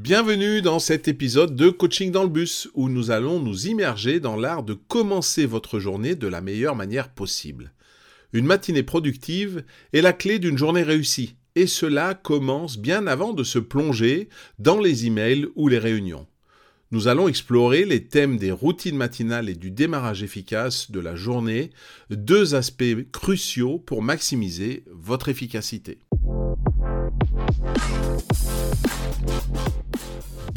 Bienvenue dans cet épisode de Coaching dans le bus où nous allons nous immerger dans l'art de commencer votre journée de la meilleure manière possible. Une matinée productive est la clé d'une journée réussie et cela commence bien avant de se plonger dans les emails ou les réunions. Nous allons explorer les thèmes des routines matinales et du démarrage efficace de la journée, deux aspects cruciaux pour maximiser votre efficacité.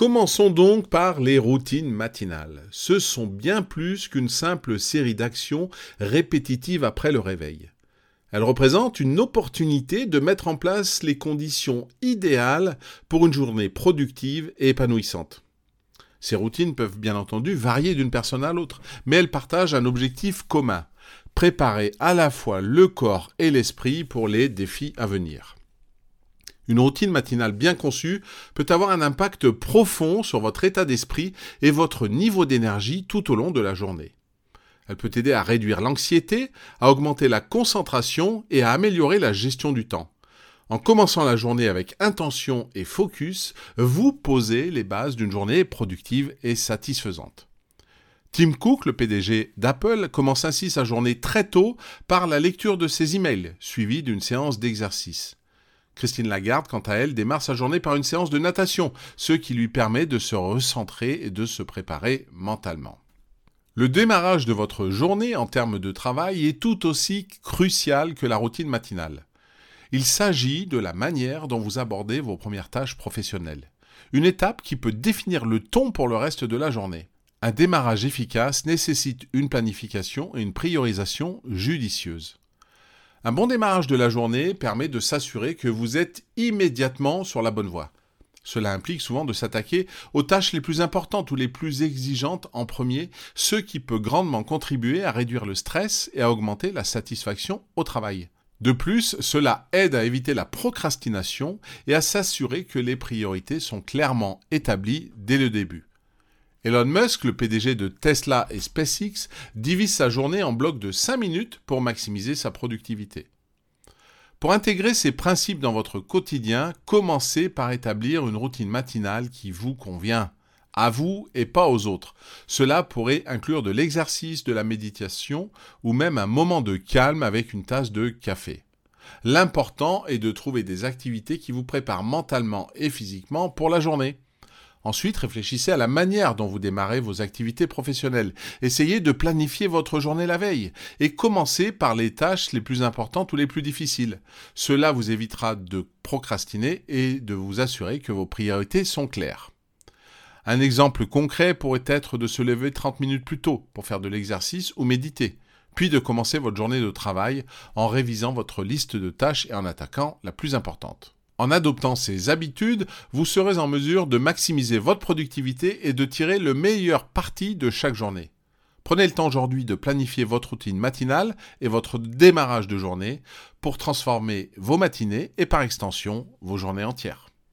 Commençons donc par les routines matinales. Ce sont bien plus qu'une simple série d'actions répétitives après le réveil. Elles représentent une opportunité de mettre en place les conditions idéales pour une journée productive et épanouissante. Ces routines peuvent bien entendu varier d'une personne à l'autre, mais elles partagent un objectif commun, préparer à la fois le corps et l'esprit pour les défis à venir. Une routine matinale bien conçue peut avoir un impact profond sur votre état d'esprit et votre niveau d'énergie tout au long de la journée. Elle peut aider à réduire l'anxiété, à augmenter la concentration et à améliorer la gestion du temps. En commençant la journée avec intention et focus, vous posez les bases d'une journée productive et satisfaisante. Tim Cook, le PDG d'Apple, commence ainsi sa journée très tôt par la lecture de ses emails, suivie d'une séance d'exercice. Christine Lagarde, quant à elle, démarre sa journée par une séance de natation, ce qui lui permet de se recentrer et de se préparer mentalement. Le démarrage de votre journée en termes de travail est tout aussi crucial que la routine matinale. Il s'agit de la manière dont vous abordez vos premières tâches professionnelles. Une étape qui peut définir le ton pour le reste de la journée. Un démarrage efficace nécessite une planification et une priorisation judicieuse. Un bon démarrage de la journée permet de s'assurer que vous êtes immédiatement sur la bonne voie. Cela implique souvent de s'attaquer aux tâches les plus importantes ou les plus exigeantes en premier, ce qui peut grandement contribuer à réduire le stress et à augmenter la satisfaction au travail. De plus, cela aide à éviter la procrastination et à s'assurer que les priorités sont clairement établies dès le début. Elon Musk, le PDG de Tesla et SpaceX, divise sa journée en blocs de 5 minutes pour maximiser sa productivité. Pour intégrer ces principes dans votre quotidien, commencez par établir une routine matinale qui vous convient, à vous et pas aux autres. Cela pourrait inclure de l'exercice, de la méditation ou même un moment de calme avec une tasse de café. L'important est de trouver des activités qui vous préparent mentalement et physiquement pour la journée. Ensuite, réfléchissez à la manière dont vous démarrez vos activités professionnelles. Essayez de planifier votre journée la veille et commencez par les tâches les plus importantes ou les plus difficiles. Cela vous évitera de procrastiner et de vous assurer que vos priorités sont claires. Un exemple concret pourrait être de se lever 30 minutes plus tôt pour faire de l'exercice ou méditer, puis de commencer votre journée de travail en révisant votre liste de tâches et en attaquant la plus importante. En adoptant ces habitudes, vous serez en mesure de maximiser votre productivité et de tirer le meilleur parti de chaque journée. Prenez le temps aujourd'hui de planifier votre routine matinale et votre démarrage de journée pour transformer vos matinées et par extension vos journées entières.